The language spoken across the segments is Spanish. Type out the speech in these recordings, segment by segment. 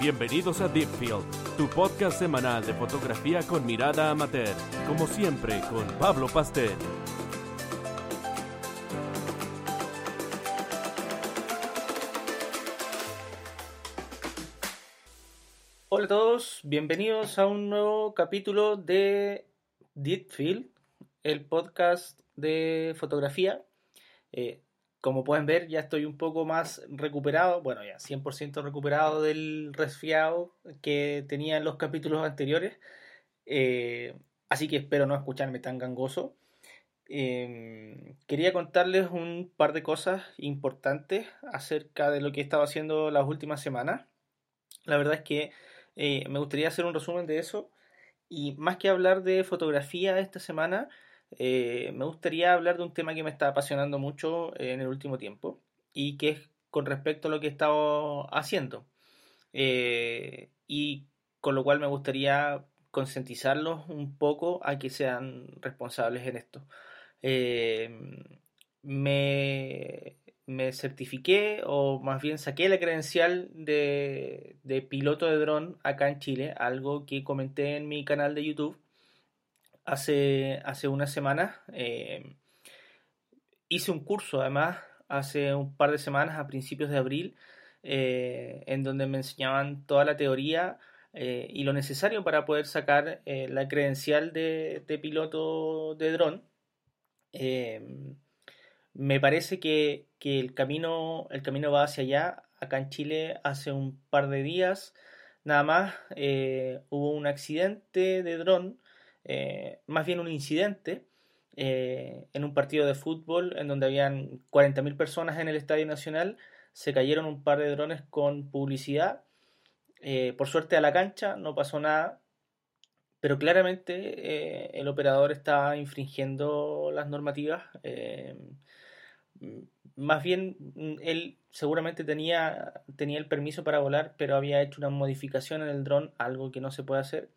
Bienvenidos a Deepfield, tu podcast semanal de fotografía con mirada amateur, como siempre con Pablo Pastel. Hola a todos, bienvenidos a un nuevo capítulo de Deepfield, el podcast de fotografía. Eh, como pueden ver, ya estoy un poco más recuperado, bueno, ya 100% recuperado del resfriado que tenía en los capítulos anteriores. Eh, así que espero no escucharme tan gangoso. Em, quería contarles un par de cosas importantes acerca de lo que he estado haciendo las últimas semanas. La verdad es que eh, me gustaría hacer un resumen de eso. Y más que hablar de fotografía esta semana, eh, me gustaría hablar de un tema que me está apasionando mucho en el último tiempo y que es con respecto a lo que he estado haciendo. Eh, y con lo cual me gustaría concientizarlos un poco a que sean responsables en esto. Eh, me, me, certifiqué o más bien saqué la credencial de, de piloto de dron acá en Chile, algo que comenté en mi canal de YouTube hace, hace unas semanas. Eh, hice un curso, además, hace un par de semanas, a principios de abril, eh, en donde me enseñaban toda la teoría eh, y lo necesario para poder sacar la credencial de, piloto de dron. me parece que, que, el, camino, el camino va hacia allá. Acá en Chile hace un par de días nada más hubo un accidente de dron eh, más bien un incidente eh, en un partido de fútbol en donde habían 40.000 personas en el Estadio Nacional, se cayeron un par de drones con publicidad, eh, por suerte a la cancha no pasó nada, pero claramente el operador estaba infringiendo las normativas. más bien, él seguramente tenía, tenía el permiso para volar, pero había hecho una modificación en el dron, algo que no se puede hacer.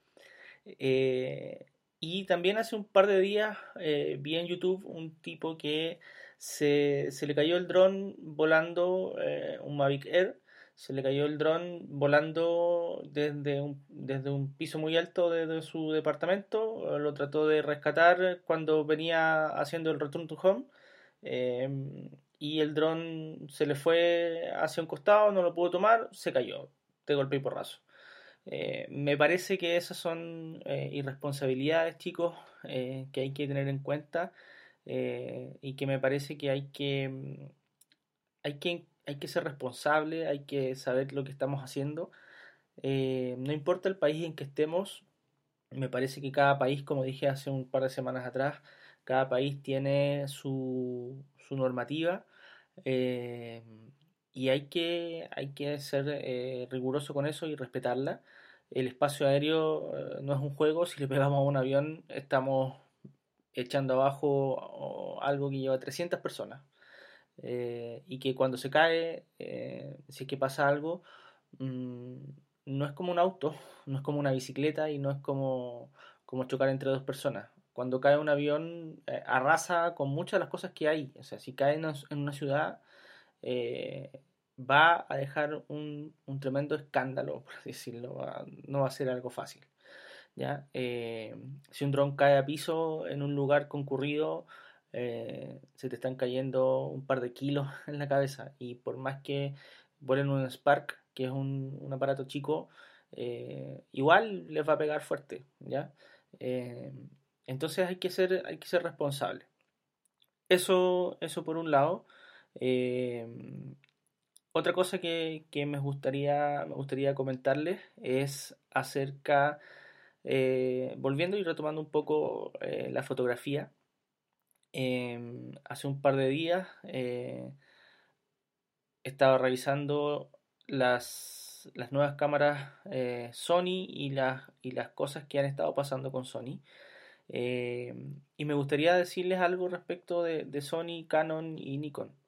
Y también hace un par de días eh, vi en YouTube un tipo que se, le cayó el dron volando, eh, un Mavic Air, se le cayó el dron volando desde un, desde un piso muy alto de, su departamento, lo trató de rescatar cuando venía haciendo el return to home. Em, y el dron se le fue hacia un costado, no lo pudo tomar, se cayó de golpe y porrazo. Eh, me parece que esas son eh, irresponsabilidades, chicos, eh, que hay que tener en cuenta y que me parece que hay que, mm, hay que hay que ser responsable, hay que saber lo que estamos haciendo. no importa el país en que estemos, me parece que cada país, como dije hace un par de semanas atrás, cada país tiene su, su normativa y hay que, hay que ser riguroso con eso y respetarla el espacio aéreo eh, no es un juego, si le pegamos a un avión estamos echando abajo algo que lleva 300 personas eh, y que cuando se cae, eh, si es que pasa algo, mm, no es como un auto, no es como una bicicleta y no es como, como chocar entre dos personas. Cuando cae un avión arrasa con muchas de las cosas que hay, o sea, si cae en una ciudad va a dejar un, tremendo escándalo, por decirlo, no va a ser algo fácil. ¿ya? Eh, si un dron cae a piso en un lugar concurrido, eh, se te están cayendo un par de kilos en la cabeza y por más que vuelen un Spark, que es un, aparato chico, eh, igual les va a pegar fuerte, ¿ya? entonces hay que ser, hay que ser responsable. Eso, eso por un lado. Otra cosa que, me, gustaría, me gustaría comentarles es acerca, eh, volviendo y retomando un poco eh, la fotografía. Em, hace un par de días eh, estaba revisando las, nuevas cámaras Sony y las, y las cosas que han estado pasando con Sony. Em, y me gustaría decirles algo respecto de Sony, Canon y Nikon.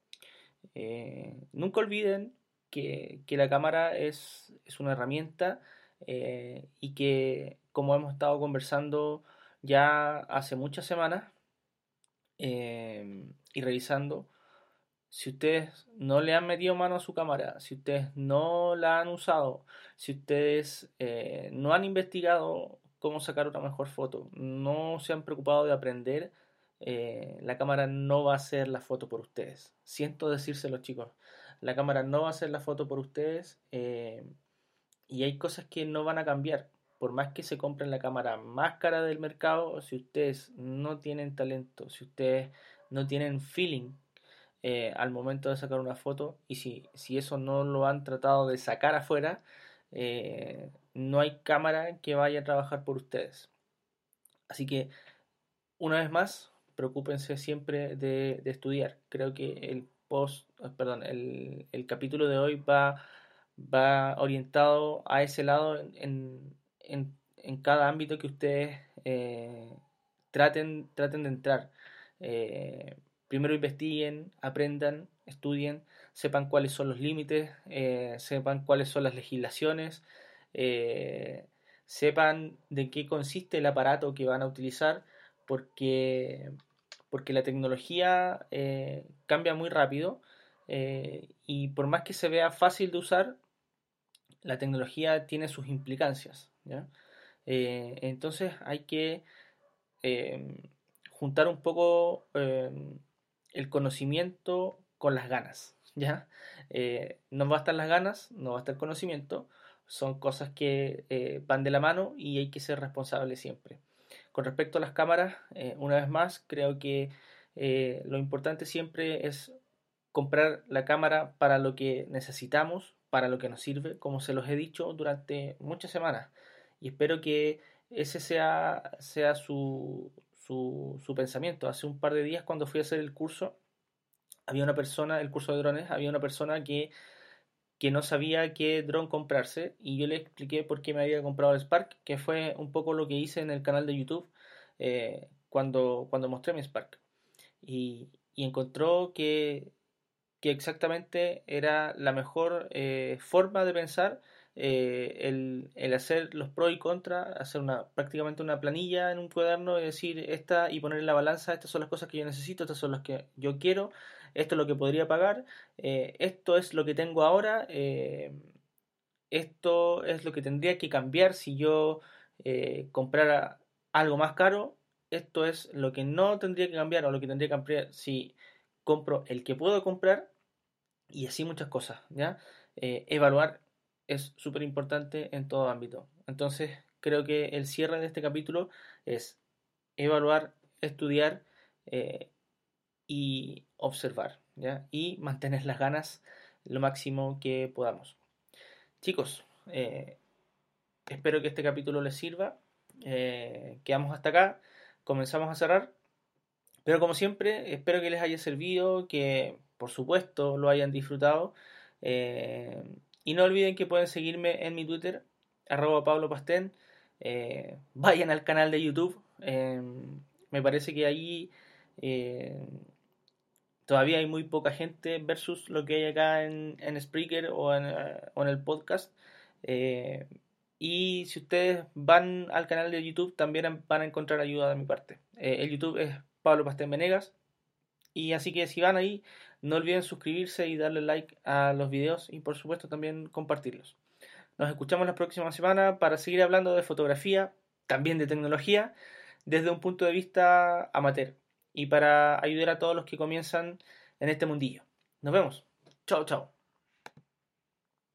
Eh, nunca olviden que, la cámara es, una herramienta eh, y que, como hemos estado conversando ya hace muchas semanas eh, y revisando, si ustedes no le han metido mano a su cámara, si ustedes no la han usado, si ustedes no han investigado cómo sacar una mejor foto, no se han preocupado de aprender, eh, la cámara no va a hacer la foto por ustedes. Siento decírselo chicos, la cámara no va a hacer la foto por ustedes eh, y hay cosas que no van a cambiar. Por más que se compren la cámara más cara del mercado, si ustedes no tienen talento, si ustedes no tienen feeling eh, al momento de sacar una foto y si, si, eso no lo han tratado de sacar afuera, no hay cámara que vaya a trabajar por ustedes. Así que, una vez más, preocúpense siempre de, estudiar. Creo que el post, perdón, el, capítulo de hoy va, va orientado a ese lado en, en, cada ámbito que ustedes eh, traten, traten de entrar primero investiguen, aprendan, estudien, sepan cuáles son los límites, eh, sepan cuáles son las legislaciones, eh, sepan de qué consiste el aparato que van a utilizar, porque, porque la tecnología eh, cambia muy rápido y por más que se vea fácil de usar, la tecnología tiene sus implicancias. entonces hay que juntar un poco el conocimiento con las ganas, ¿ya? Eh, no va las ganas, no va el conocimiento, son cosas que eh, van de la mano y hay que ser responsable siempre. Con respecto a las cámaras, eh, una vez más, creo que lo importante siempre es comprar la cámara para lo que necesitamos, para lo que nos sirve, como se los he dicho durante muchas semanas. Y espero que ese sea, sea su, su, pensamiento. Hace un par de días cuando fui a hacer el curso, había una persona, el curso de drones, había una persona que, que no sabía qué dron comprarse y yo le expliqué por qué me había comprado el Spark, que fue un poco lo que hice en el canal de YouTube eh, cuando, cuando mostré mi Spark. Y, encontró que, que, exactamente era la mejor eh, forma de pensar eh, el, hacer los pros y contras, hacer una prácticamente una planilla en un cuaderno y decir esta y poner en la balanza, estas son las cosas que yo necesito, estas son las que yo quiero, esto es lo que podría pagar, eh, esto es lo que tengo ahora, eh, esto es lo que tendría que cambiar si yo comprara algo más caro, esto es lo que no tendría que cambiar o lo que tendría que cambiar si compro el que puedo comprar y así muchas cosas, ¿ya? evaluar es súper importante en todo ámbito. Entonces, creo que el cierre de este capítulo es evaluar, estudiar eh, y observar, ¿ya? Y mantener las ganas lo máximo que podamos. Chicos, eh, espero que este capítulo les sirva. Eh, quedamos hasta acá, comenzamos a cerrar. Pero como siempre, espero que les haya servido, que por supuesto lo hayan disfrutado. Y no olviden que pueden seguirme en mi Twitter, arroba Pablo Pastén. Eh, vayan al canal de YouTube. Me parece que ahí eh, todavía hay muy poca gente versus lo que hay acá en, en Spreaker o en, eh, el podcast. y si ustedes van al canal de YouTube, también van a encontrar ayuda de mi parte. el YouTube es Pablo Pastén Venegas. Y así que si van ahí, no olviden suscribirse y darle like a los videos y por supuesto también compartirlos. Nos escuchamos la próxima semana para seguir hablando de fotografía, también de tecnología, desde un punto de vista amateur y para ayudar a todos los que comienzan en este mundillo. Nos vemos. Chao, chao.